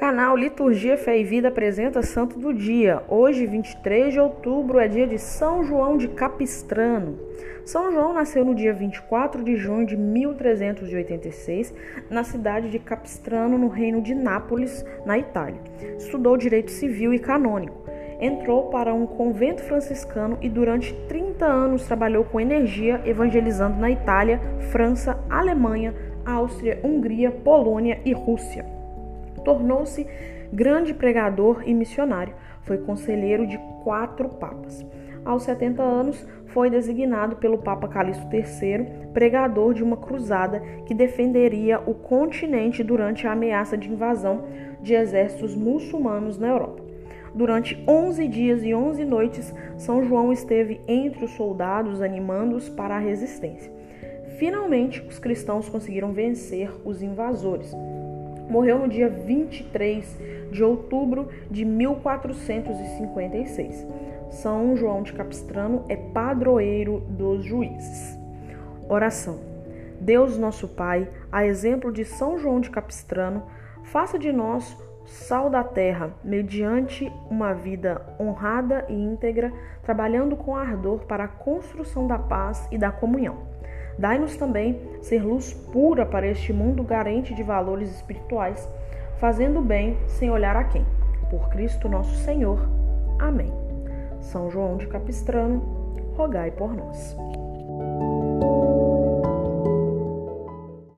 Canal Liturgia Fé e Vida apresenta Santo do Dia. Hoje, 23 de outubro, é dia de São João de Capistrano. São João nasceu no dia 24 de junho de 1386, na cidade de Capistrano, no reino de Nápoles, na Itália. Estudou direito civil e canônico. Entrou para um convento franciscano e durante 30 anos trabalhou com energia evangelizando na Itália, França, Alemanha, Áustria, Hungria, Polônia e Rússia. Tornou-se grande pregador e missionário. Foi conselheiro de quatro papas. Aos 70 anos, foi designado pelo Papa Calixto III pregador de uma cruzada que defenderia o continente durante a ameaça de invasão de exércitos muçulmanos na Europa. Durante 11 dias e 11 noites, São João esteve entre os soldados animando-os para a resistência. Finalmente, os cristãos conseguiram vencer os invasores morreu no dia 23 de outubro de 1456. São João de Capistrano é padroeiro dos juízes. Oração. Deus nosso Pai, a exemplo de São João de Capistrano, faça de nós sal da terra, mediante uma vida honrada e íntegra, trabalhando com ardor para a construção da paz e da comunhão. Dai-nos também ser luz pura para este mundo carente de valores espirituais, fazendo bem sem olhar a quem. Por Cristo nosso Senhor. Amém. São João de Capistrano, rogai por nós.